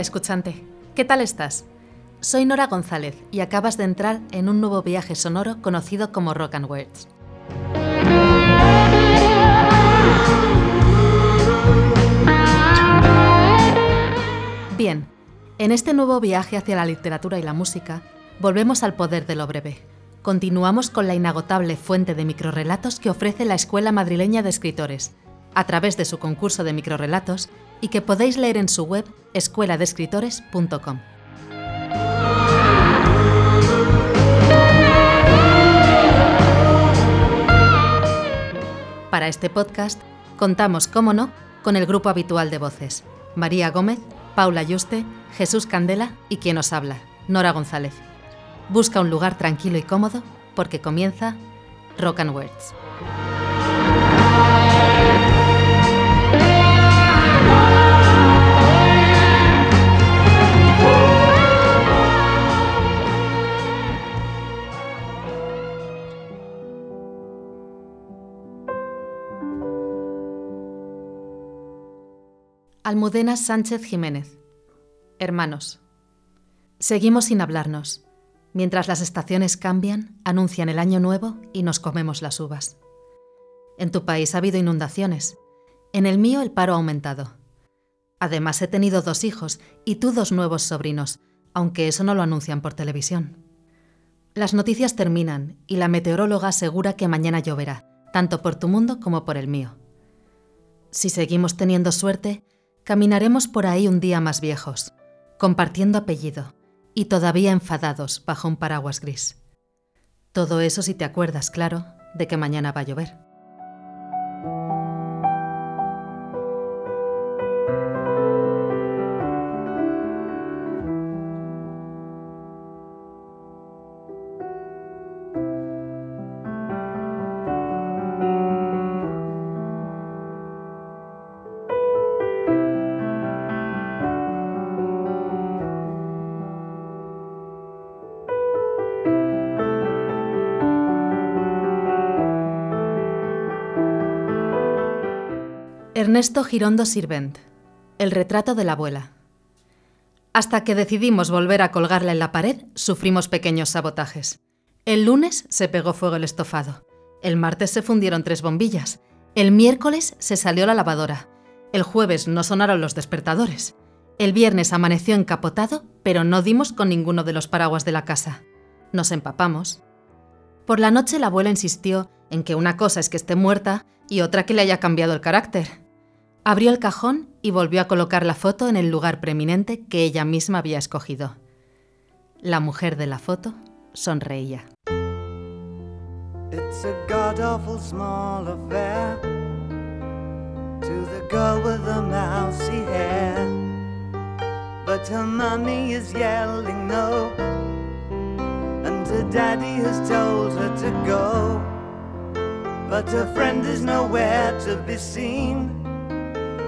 Escuchante, ¿qué tal estás? Soy Nora González y acabas de entrar en un nuevo viaje sonoro conocido como Rock and Words. Bien, en este nuevo viaje hacia la literatura y la música, volvemos al poder de lo breve. Continuamos con la inagotable fuente de microrelatos que ofrece la Escuela Madrileña de Escritores, a través de su concurso de microrelatos y que podéis leer en su web escueladescritores.com. Para este podcast contamos, como no, con el grupo habitual de voces, María Gómez, Paula Yuste, Jesús Candela y quien os habla, Nora González. Busca un lugar tranquilo y cómodo porque comienza Rock and Words. Almudena Sánchez Jiménez. Hermanos. Seguimos sin hablarnos. Mientras las estaciones cambian, anuncian el año nuevo y nos comemos las uvas. En tu país ha habido inundaciones. En el mío el paro ha aumentado. Además he tenido dos hijos y tú dos nuevos sobrinos, aunque eso no lo anuncian por televisión. Las noticias terminan y la meteoróloga asegura que mañana lloverá, tanto por tu mundo como por el mío. Si seguimos teniendo suerte, Caminaremos por ahí un día más viejos, compartiendo apellido y todavía enfadados bajo un paraguas gris. Todo eso si te acuerdas, claro, de que mañana va a llover. Ernesto Girondo Sirvent. El retrato de la abuela. Hasta que decidimos volver a colgarla en la pared, sufrimos pequeños sabotajes. El lunes se pegó fuego el estofado. El martes se fundieron tres bombillas. El miércoles se salió la lavadora. El jueves no sonaron los despertadores. El viernes amaneció encapotado, pero no dimos con ninguno de los paraguas de la casa. Nos empapamos. Por la noche la abuela insistió en que una cosa es que esté muerta y otra que le haya cambiado el carácter. Abrió el cajón y volvió a colocar la foto en el lugar preeminente que ella misma había escogido. La mujer de la foto sonreía. It's a god awful small affair to the girl with the mousy hair. But her mommy is yelling no, and her daddy has told her to go. But her friend is nowhere to be seen.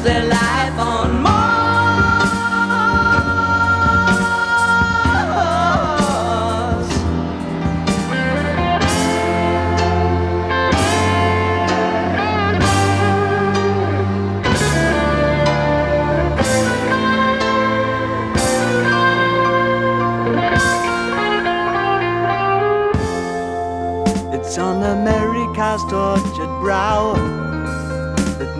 their life on. It's on America's tortured brow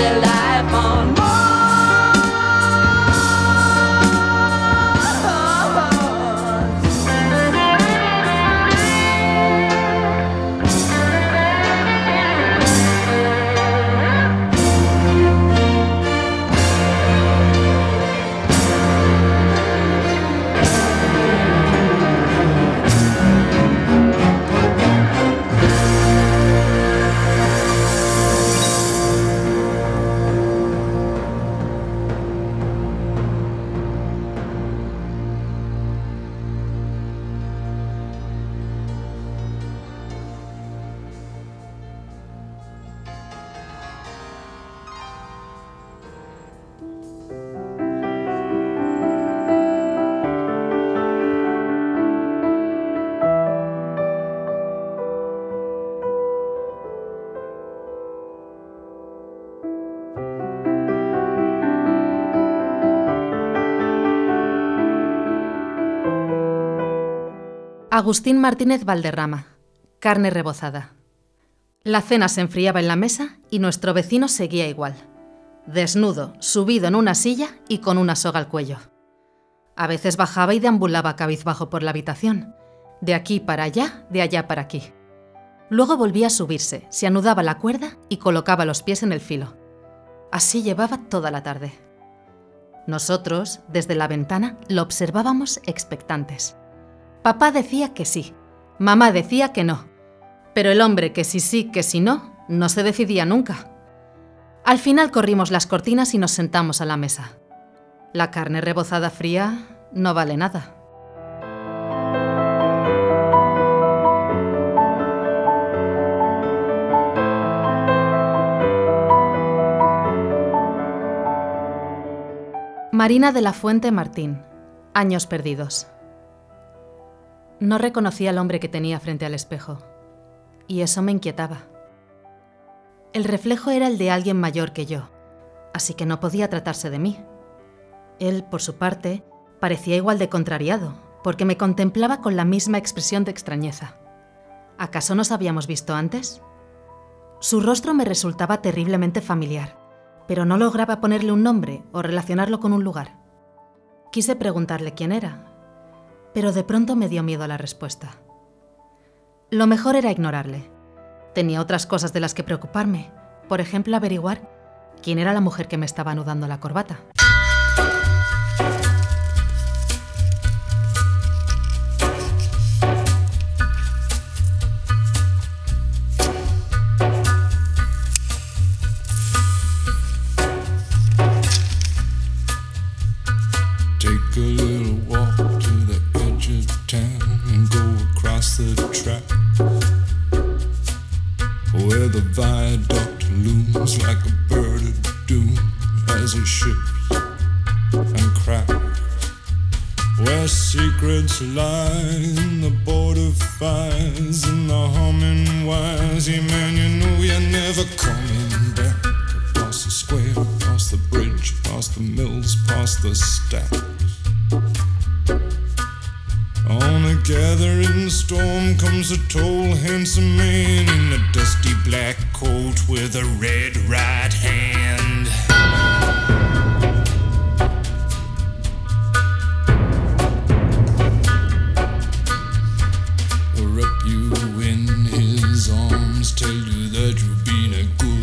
There Agustín Martínez Valderrama. Carne rebozada. La cena se enfriaba en la mesa y nuestro vecino seguía igual. Desnudo, subido en una silla y con una soga al cuello. A veces bajaba y deambulaba cabizbajo por la habitación. De aquí para allá, de allá para aquí. Luego volvía a subirse, se anudaba la cuerda y colocaba los pies en el filo. Así llevaba toda la tarde. Nosotros, desde la ventana, lo observábamos expectantes. Papá decía que sí, mamá decía que no, pero el hombre que sí sí, que sí no, no se decidía nunca. Al final corrimos las cortinas y nos sentamos a la mesa. La carne rebozada fría no vale nada. Marina de la Fuente Martín, Años Perdidos. No reconocía al hombre que tenía frente al espejo, y eso me inquietaba. El reflejo era el de alguien mayor que yo, así que no podía tratarse de mí. Él, por su parte, parecía igual de contrariado, porque me contemplaba con la misma expresión de extrañeza. ¿Acaso nos habíamos visto antes? Su rostro me resultaba terriblemente familiar, pero no lograba ponerle un nombre o relacionarlo con un lugar. Quise preguntarle quién era, pero de pronto me dio miedo la respuesta. Lo mejor era ignorarle. Tenía otras cosas de las que preocuparme, por ejemplo averiguar quién era la mujer que me estaba anudando la corbata. line, the border fires and the humming wires. Yeah, man, you know you're never coming back. Across the square, across the bridge, past the mills, past the stacks. On a gathering storm comes a tall, handsome man in a dusty black coat with a red rag wrap you in his arms, tell you that you've been a good.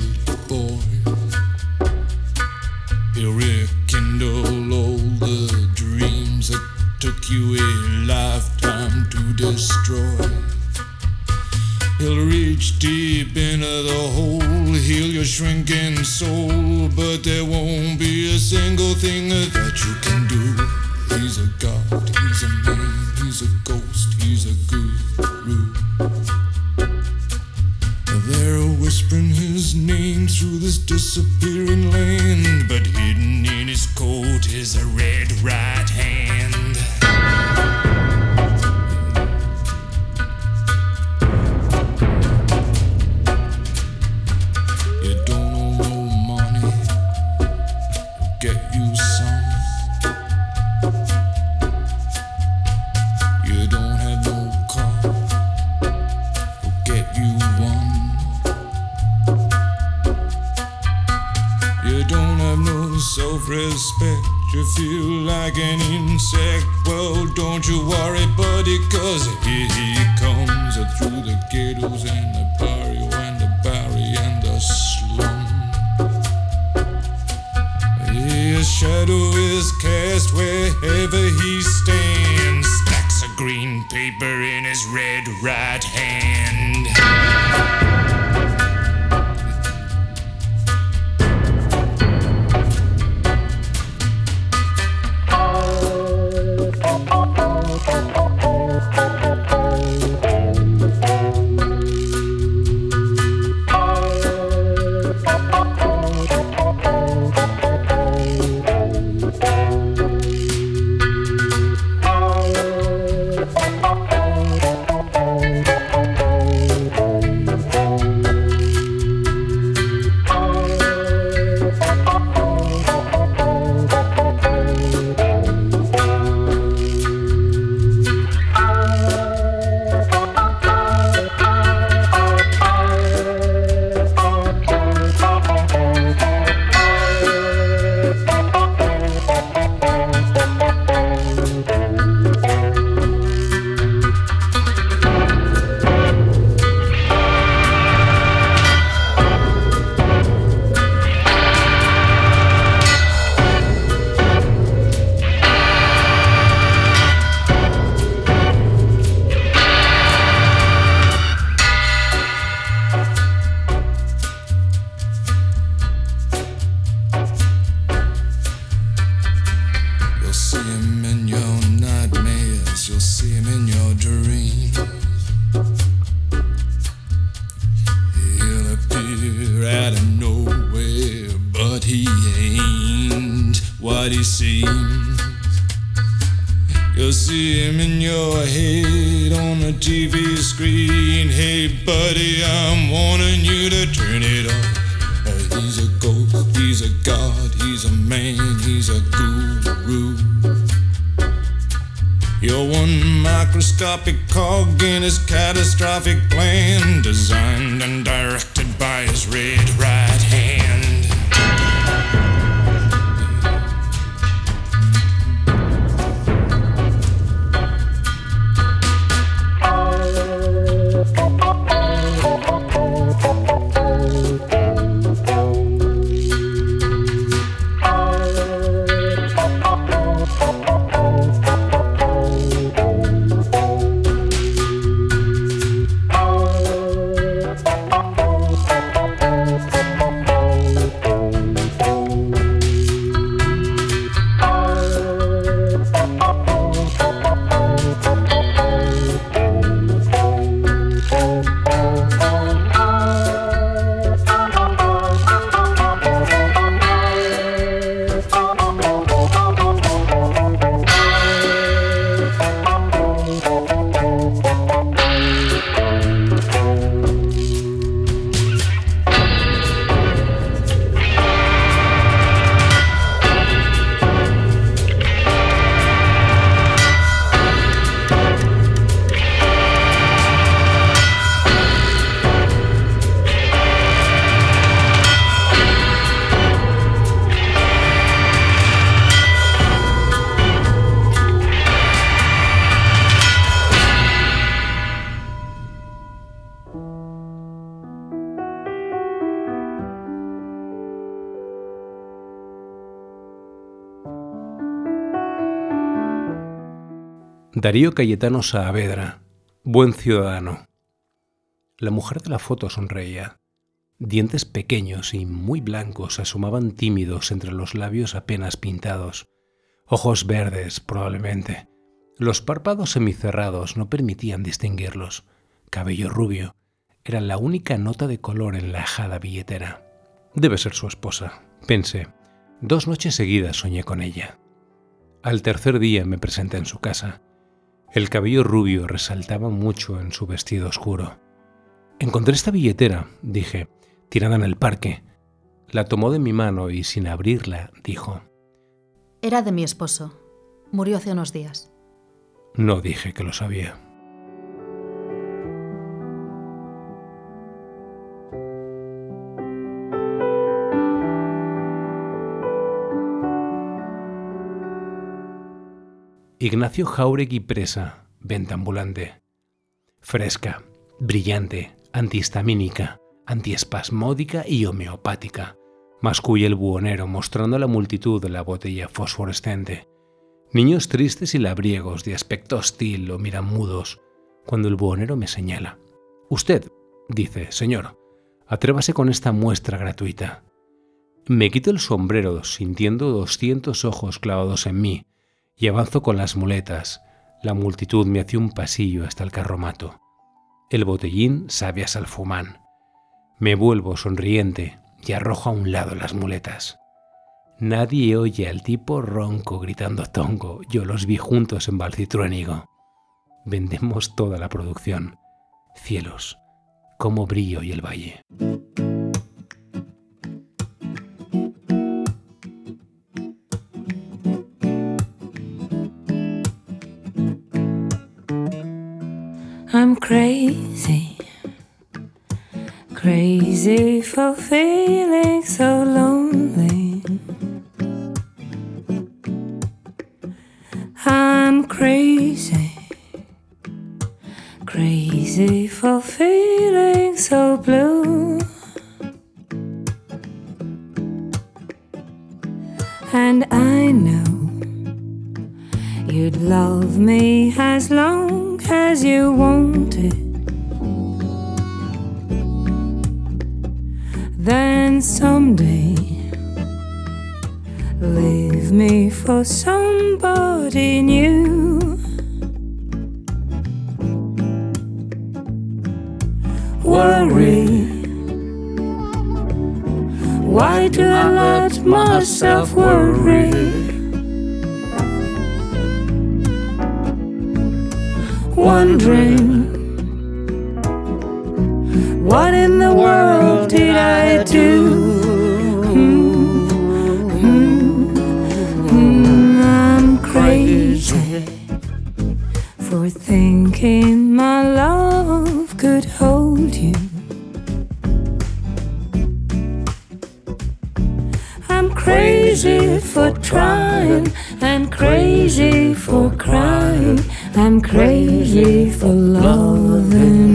in his catastrophic plan, designed and directed by his red rat. Darío Cayetano Saavedra, buen ciudadano. La mujer de la foto sonreía. Dientes pequeños y muy blancos asomaban tímidos entre los labios apenas pintados. Ojos verdes, probablemente. Los párpados semicerrados no permitían distinguirlos. Cabello rubio. Era la única nota de color en la ajada billetera. Debe ser su esposa, pensé. Dos noches seguidas soñé con ella. Al tercer día me presenté en su casa. El cabello rubio resaltaba mucho en su vestido oscuro. Encontré esta billetera, dije, tirada en el parque. La tomó de mi mano y sin abrirla dijo. Era de mi esposo. Murió hace unos días. No dije que lo sabía. Ignacio Jauregui Presa, venta ambulante. Fresca, brillante, antihistamínica, antiespasmódica y homeopática. Masculla el buhonero mostrando a la multitud la botella fosforescente. Niños tristes y labriegos de aspecto hostil lo miran mudos cuando el buhonero me señala. Usted, dice, señor, atrévase con esta muestra gratuita. Me quito el sombrero sintiendo doscientos ojos clavados en mí y avanzo con las muletas. La multitud me hace un pasillo hasta el carromato. El botellín sabe a salfumán. Me vuelvo sonriente y arrojo a un lado las muletas. Nadie oye al tipo ronco gritando tongo. Yo los vi juntos en Valcitruénigo. Vendemos toda la producción. Cielos, cómo brillo y el valle. easy feeling. Crazy for loving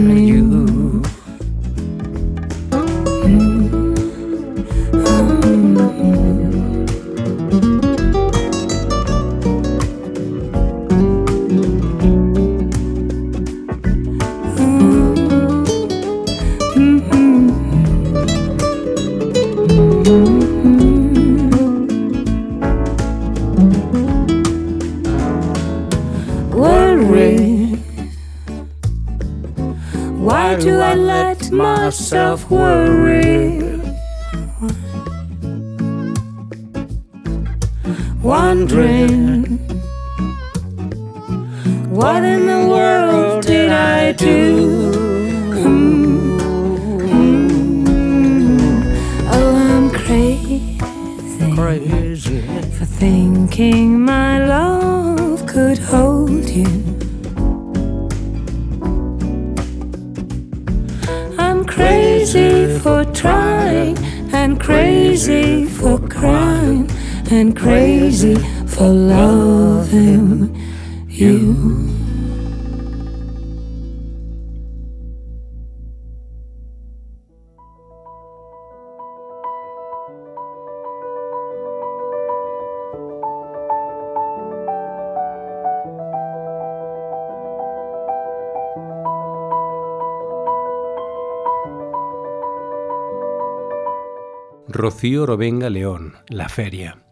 Rocío Robenga León, La Feria.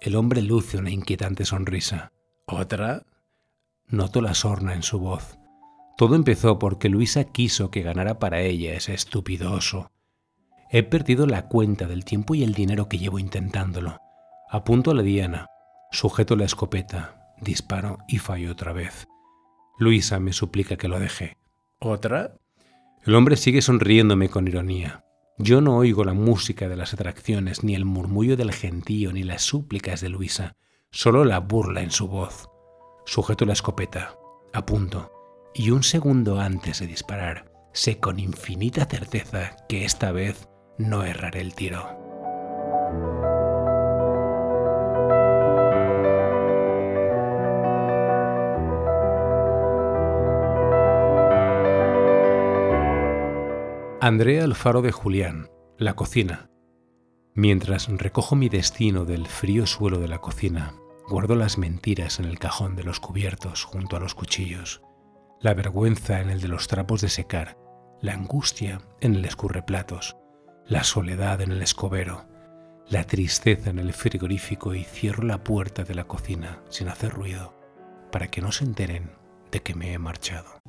El hombre luce una inquietante sonrisa. ¿Otra? Noto la sorna en su voz. Todo empezó porque Luisa quiso que ganara para ella ese estúpido oso. He perdido la cuenta del tiempo y el dinero que llevo intentándolo. Apunto a la diana, sujeto la escopeta, disparo y fallo otra vez. Luisa me suplica que lo deje. ¿Otra? El hombre sigue sonriéndome con ironía. Yo no oigo la música de las atracciones, ni el murmullo del gentío, ni las súplicas de Luisa, solo la burla en su voz. Sujeto la escopeta, apunto, y un segundo antes de disparar, sé con infinita certeza que esta vez no erraré el tiro. Andrea Alfaro de Julián, La cocina. Mientras recojo mi destino del frío suelo de la cocina, guardo las mentiras en el cajón de los cubiertos junto a los cuchillos, la vergüenza en el de los trapos de secar, la angustia en el escurreplatos, la soledad en el escobero, la tristeza en el frigorífico y cierro la puerta de la cocina sin hacer ruido para que no se enteren de que me he marchado.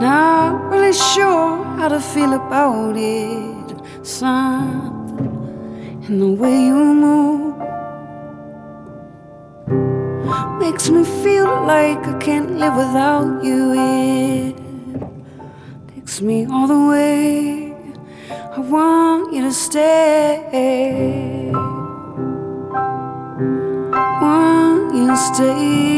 Not really sure how to feel about it. Something in the way you move makes me feel like I can't live without you. It takes me all the way. I want you to stay. Want you to stay.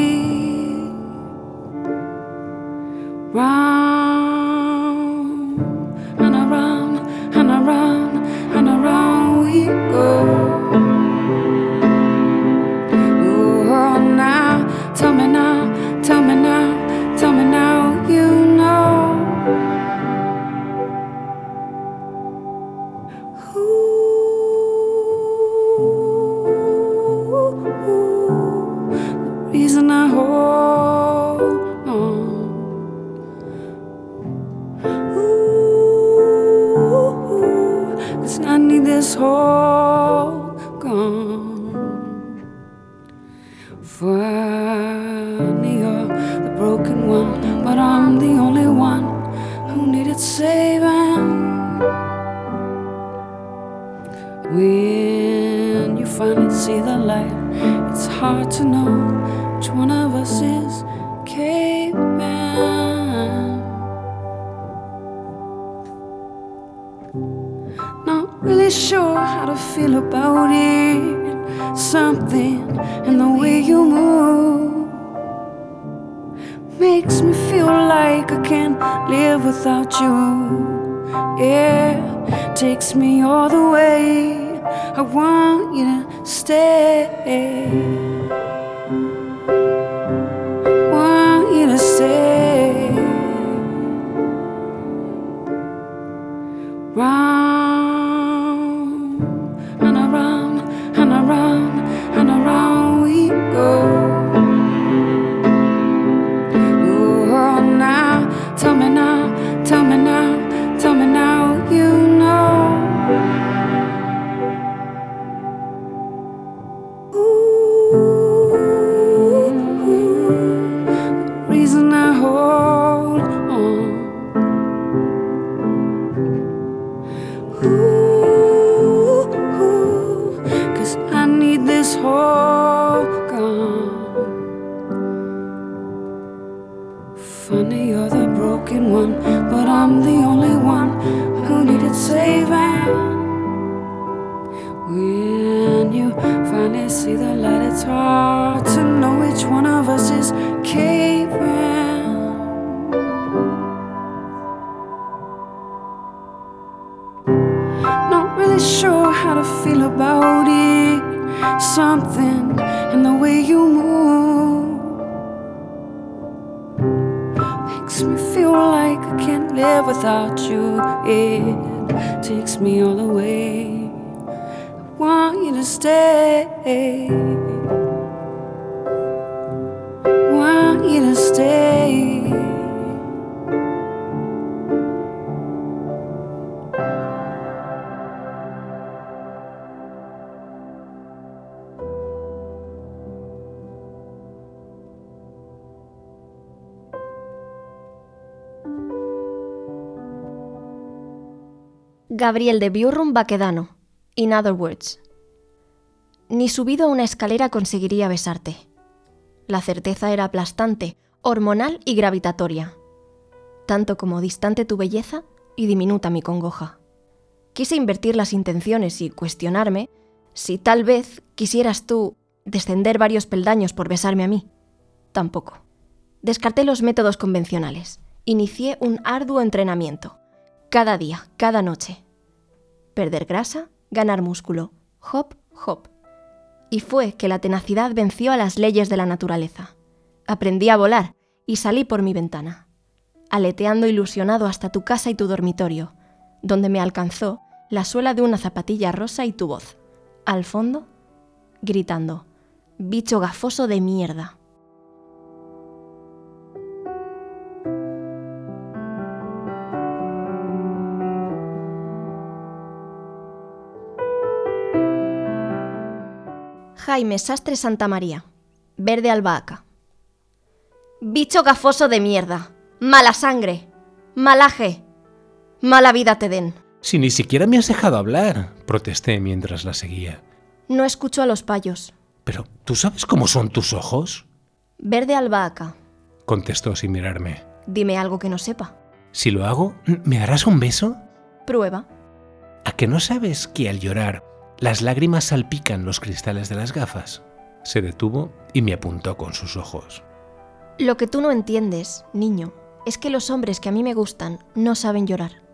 Gabriel de Biurrum Baquedano. In other words. Ni subido a una escalera conseguiría besarte. La certeza era aplastante, hormonal y gravitatoria. Tanto como distante tu belleza y diminuta mi congoja. Quise invertir las intenciones y cuestionarme si tal vez quisieras tú descender varios peldaños por besarme a mí. Tampoco. Descarté los métodos convencionales. Inicié un arduo entrenamiento. Cada día, cada noche. Perder grasa, ganar músculo. Hop, hop. Y fue que la tenacidad venció a las leyes de la naturaleza. Aprendí a volar y salí por mi ventana, aleteando ilusionado hasta tu casa y tu dormitorio, donde me alcanzó la suela de una zapatilla rosa y tu voz. Al fondo, gritando, bicho gafoso de mierda. Jaime Sastre Santa María, verde albahaca. Bicho gafoso de mierda, mala sangre, malaje, mala vida te den. Si ni siquiera me has dejado hablar, protesté mientras la seguía. No escucho a los payos. Pero, ¿tú sabes cómo son tus ojos? Verde albahaca. Contestó sin mirarme. Dime algo que no sepa. Si lo hago, ¿me darás un beso? Prueba. ¿A que no sabes que al llorar las lágrimas salpican los cristales de las gafas? Se detuvo y me apuntó con sus ojos. Lo que tú no entiendes, niño, es que los hombres que a mí me gustan no saben llorar.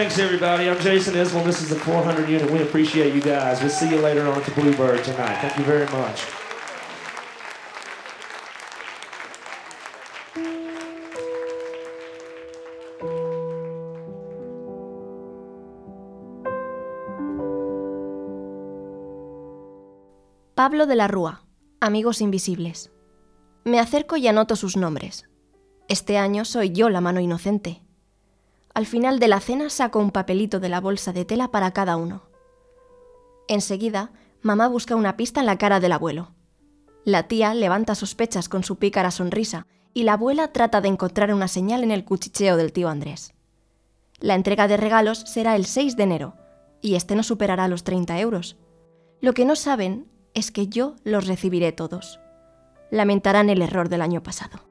Thanks, everybody. I'm Jason Isbell. This is the 400 unit. We appreciate you guys. We'll see you later on at the Bluebird tonight. Thank you very much. Pablo de la Rúa, Amigos Invisibles. Me acerco y anoto sus nombres. Este año soy yo la mano inocente. Al final de la cena saco un papelito de la bolsa de tela para cada uno. Enseguida, mamá busca una pista en la cara del abuelo. La tía levanta sospechas con su pícara sonrisa y la abuela trata de encontrar una señal en el cuchicheo del tío Andrés. La entrega de regalos será el 6 de enero y este no superará los 30 euros. Lo que no saben es que yo los recibiré todos. Lamentarán el error del año pasado.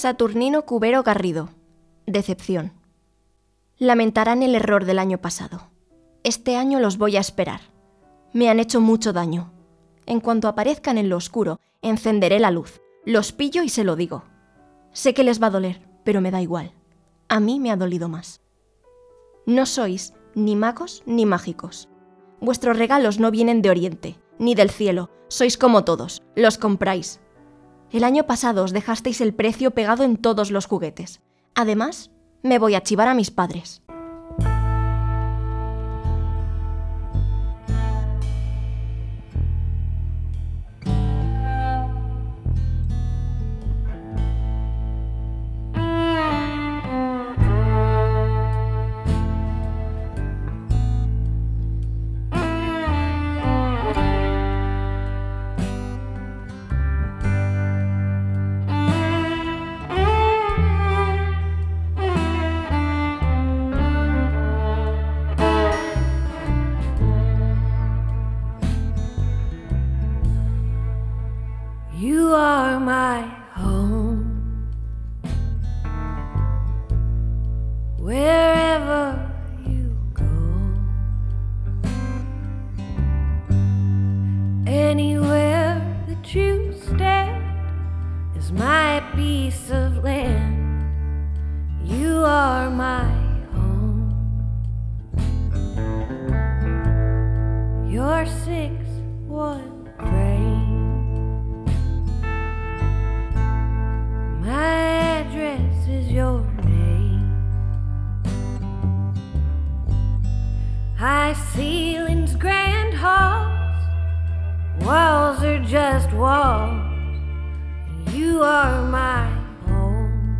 Saturnino Cubero Garrido. Decepción. Lamentarán el error del año pasado. Este año los voy a esperar. Me han hecho mucho daño. En cuanto aparezcan en lo oscuro, encenderé la luz, los pillo y se lo digo. Sé que les va a doler, pero me da igual. A mí me ha dolido más. No sois ni magos ni mágicos. Vuestros regalos no vienen de Oriente, ni del cielo. Sois como todos, los compráis. El año pasado os dejasteis el precio pegado en todos los juguetes. Además, me voy a chivar a mis padres. High ceilings, grand halls, walls are just walls. You are my home.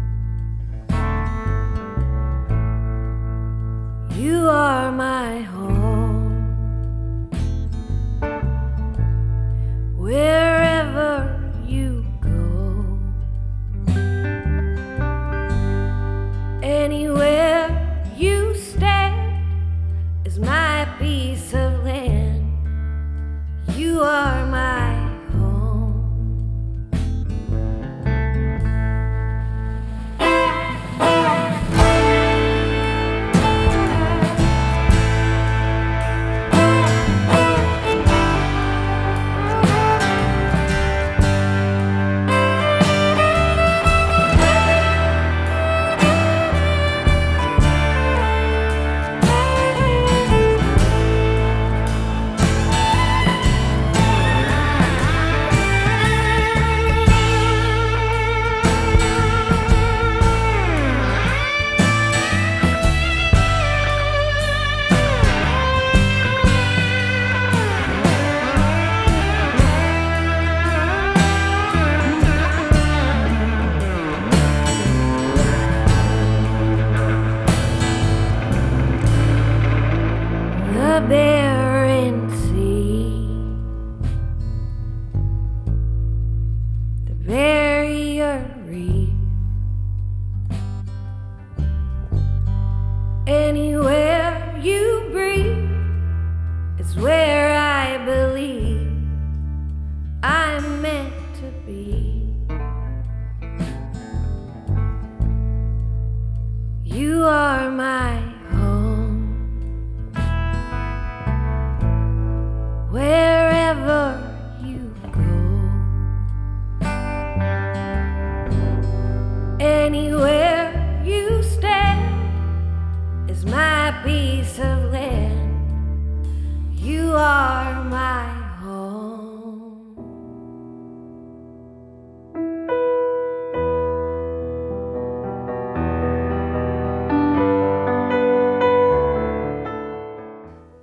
You are my home.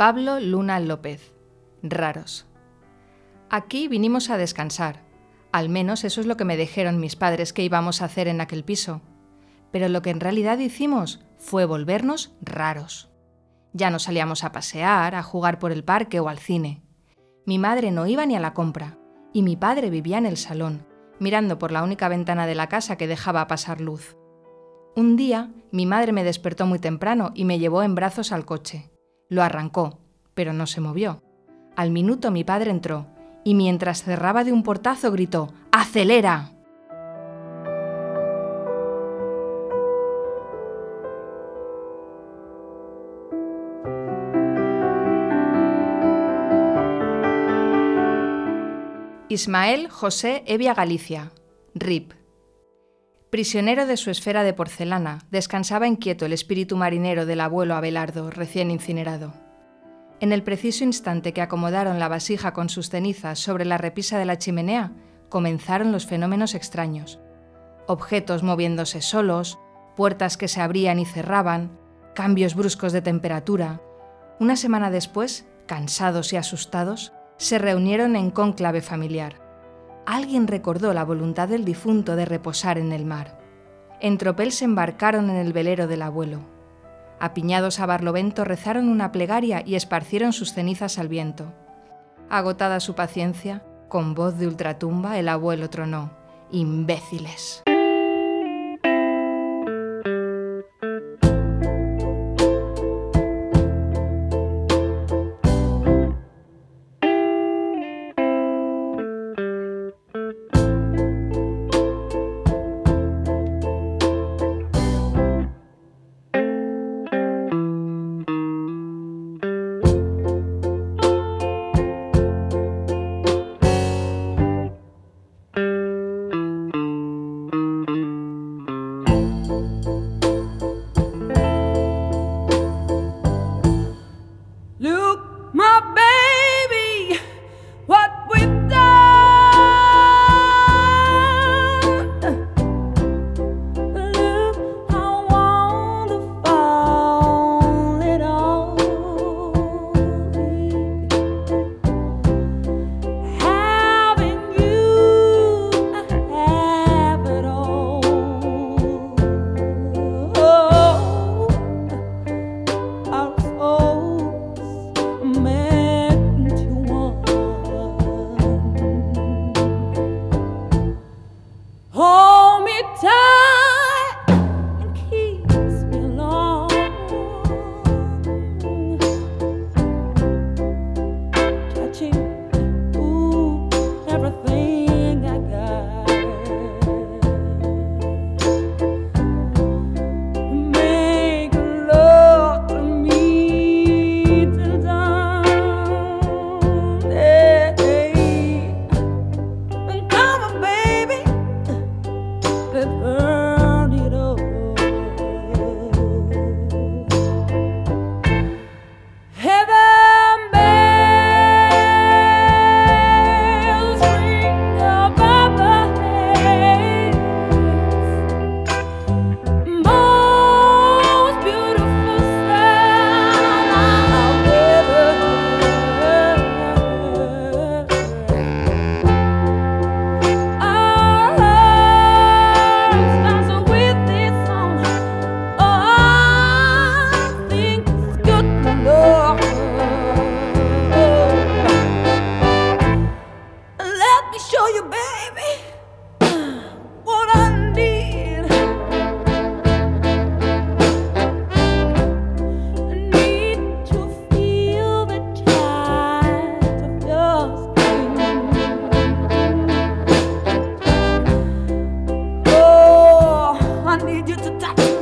Pablo Luna López. Raros. Aquí vinimos a descansar. Al menos eso es lo que me dijeron mis padres que íbamos a hacer en aquel piso. Pero lo que en realidad hicimos fue volvernos raros. Ya no salíamos a pasear, a jugar por el parque o al cine. Mi madre no iba ni a la compra, y mi padre vivía en el salón, mirando por la única ventana de la casa que dejaba pasar luz. Un día, mi madre me despertó muy temprano y me llevó en brazos al coche. Lo arrancó, pero no se movió. Al minuto mi padre entró, y mientras cerraba de un portazo gritó, ¡Acelera! Ismael José Evia Galicia, RIP. Prisionero de su esfera de porcelana, descansaba inquieto el espíritu marinero del abuelo Abelardo, recién incinerado. En el preciso instante que acomodaron la vasija con sus cenizas sobre la repisa de la chimenea, comenzaron los fenómenos extraños. Objetos moviéndose solos, puertas que se abrían y cerraban, cambios bruscos de temperatura. Una semana después, cansados y asustados, se reunieron en cónclave familiar. Alguien recordó la voluntad del difunto de reposar en el mar. En tropel se embarcaron en el velero del abuelo. Apiñados a Barlovento rezaron una plegaria y esparcieron sus cenizas al viento. Agotada su paciencia, con voz de ultratumba el abuelo tronó: ¡Imbéciles! I need you to touch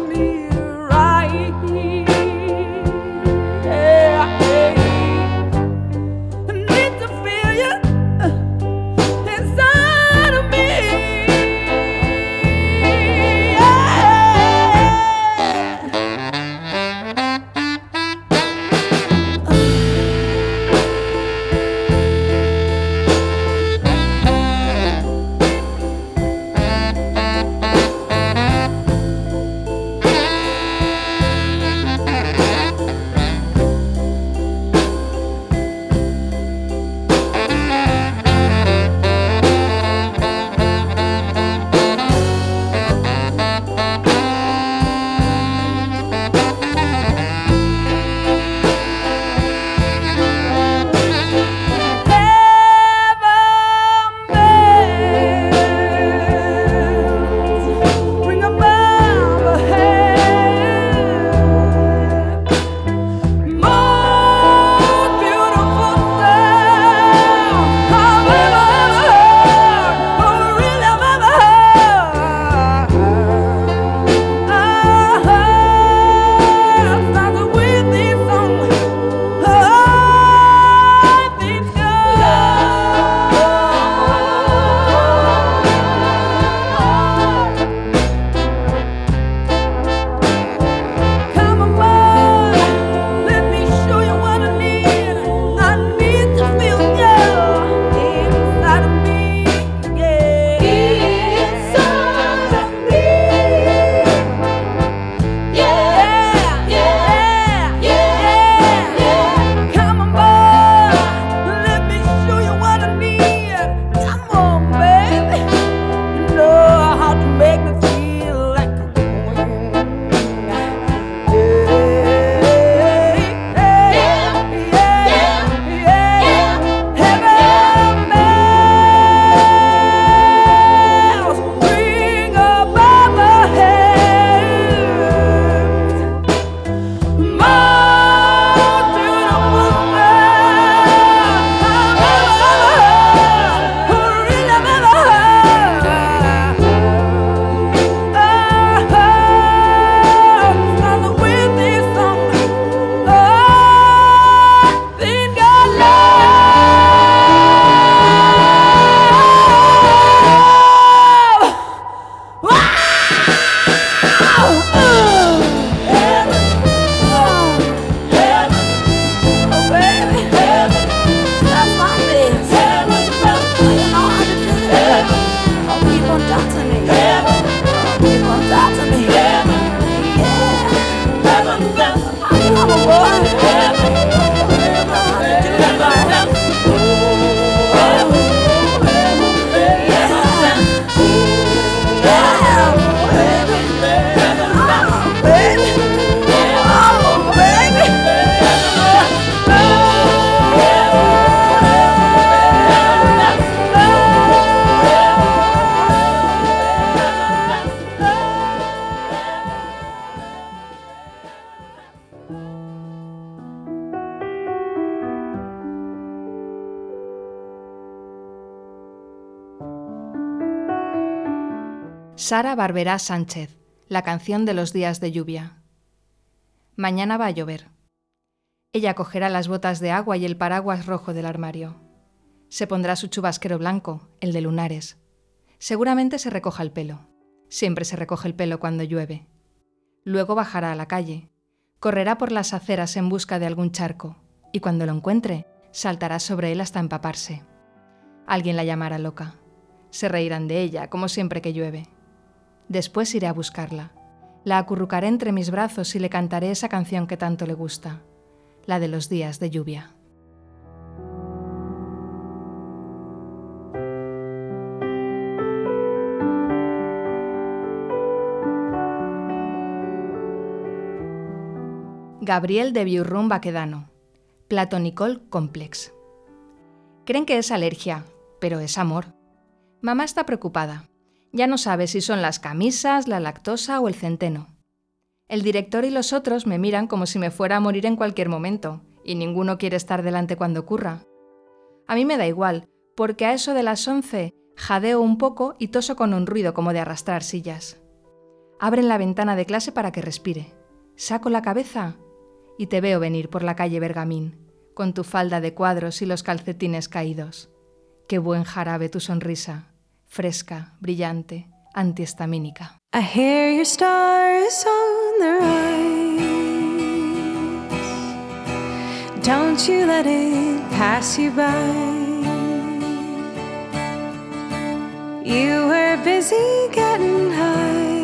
Sara Barberá Sánchez, la canción de los días de lluvia. Mañana va a llover. Ella cogerá las botas de agua y el paraguas rojo del armario. Se pondrá su chubasquero blanco, el de lunares. Seguramente se recoja el pelo. Siempre se recoge el pelo cuando llueve. Luego bajará a la calle. Correrá por las aceras en busca de algún charco y cuando lo encuentre, saltará sobre él hasta empaparse. Alguien la llamará loca. Se reirán de ella, como siempre que llueve. Después iré a buscarla. La acurrucaré entre mis brazos y le cantaré esa canción que tanto le gusta, la de los días de lluvia. Gabriel de Biurrum Baquedano, Platonicol Complex. Creen que es alergia, pero es amor. Mamá está preocupada. Ya no sabe si son las camisas, la lactosa o el centeno. El director y los otros me miran como si me fuera a morir en cualquier momento, y ninguno quiere estar delante cuando ocurra. A mí me da igual, porque a eso de las once jadeo un poco y toso con un ruido como de arrastrar sillas. Abren la ventana de clase para que respire. Saco la cabeza y te veo venir por la calle Bergamín, con tu falda de cuadros y los calcetines caídos. Qué buen jarabe tu sonrisa, fresca, brillante, antihistamínica. I hear your stars on the rise. Don't you let it pass you by. You were busy getting high.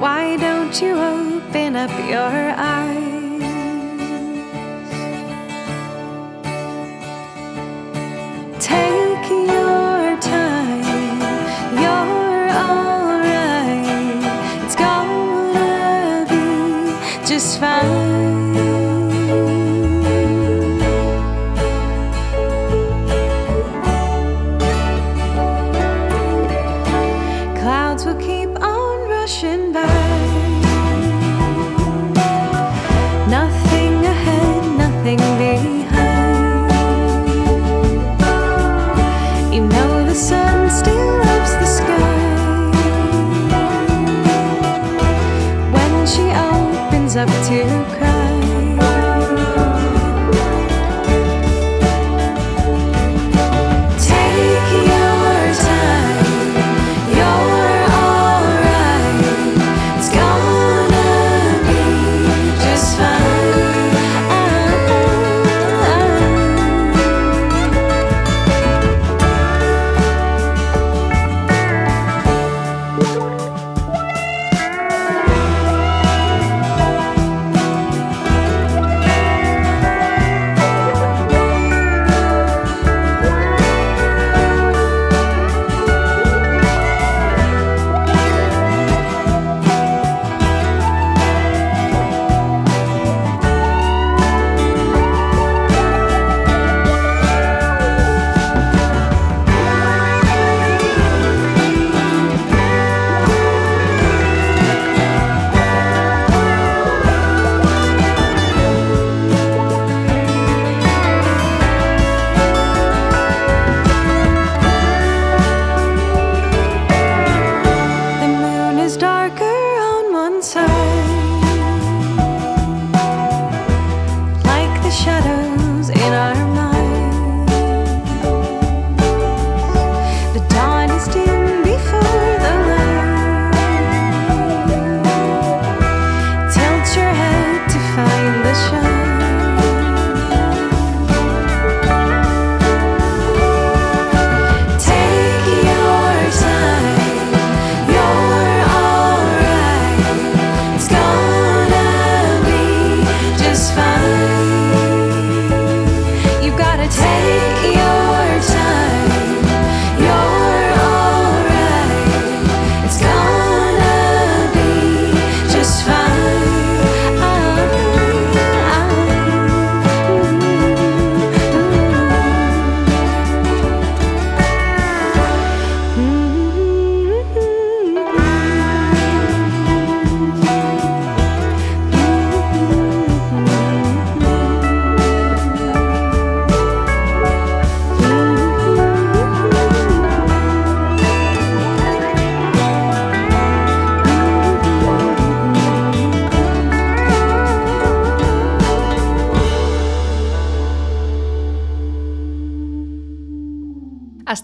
Why don't you open up your eyes?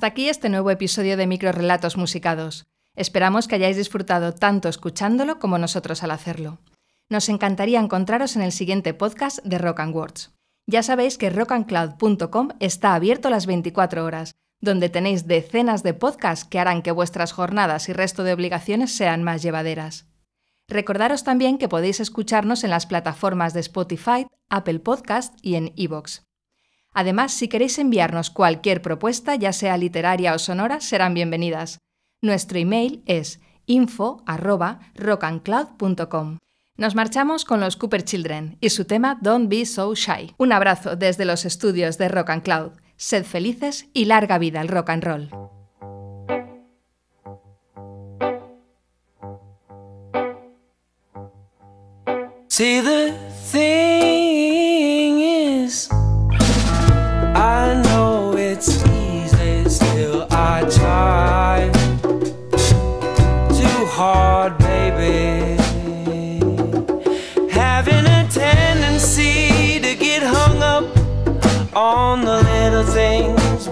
Hasta aquí este nuevo episodio de Microrelatos Musicados. Esperamos que hayáis disfrutado tanto escuchándolo como nosotros al hacerlo. Nos encantaría encontraros en el siguiente podcast de Rock and Words. Ya sabéis que rockandcloud.com está abierto las 24 horas, donde tenéis decenas de podcasts que harán que vuestras jornadas y resto de obligaciones sean más llevaderas. Recordaros también que podéis escucharnos en las plataformas de Spotify, Apple Podcast y en iVoox. Además, si queréis enviarnos cualquier propuesta, ya sea literaria o sonora, serán bienvenidas. Nuestro email es info@rockandcloud.com. Nos marchamos con los Cooper Children y su tema Don't Be So Shy. Un abrazo desde los estudios de Rock and Cloud. Sed felices y larga vida al rock and roll.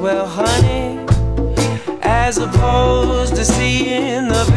Well, honey, as opposed to seeing the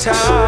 time.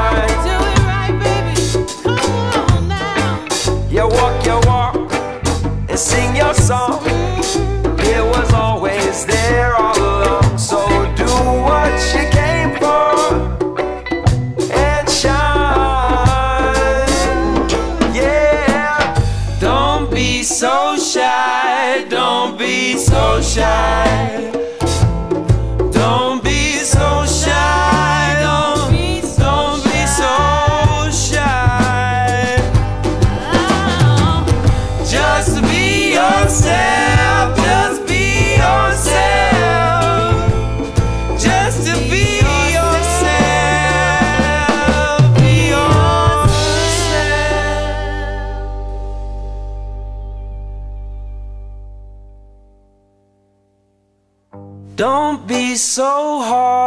So hard,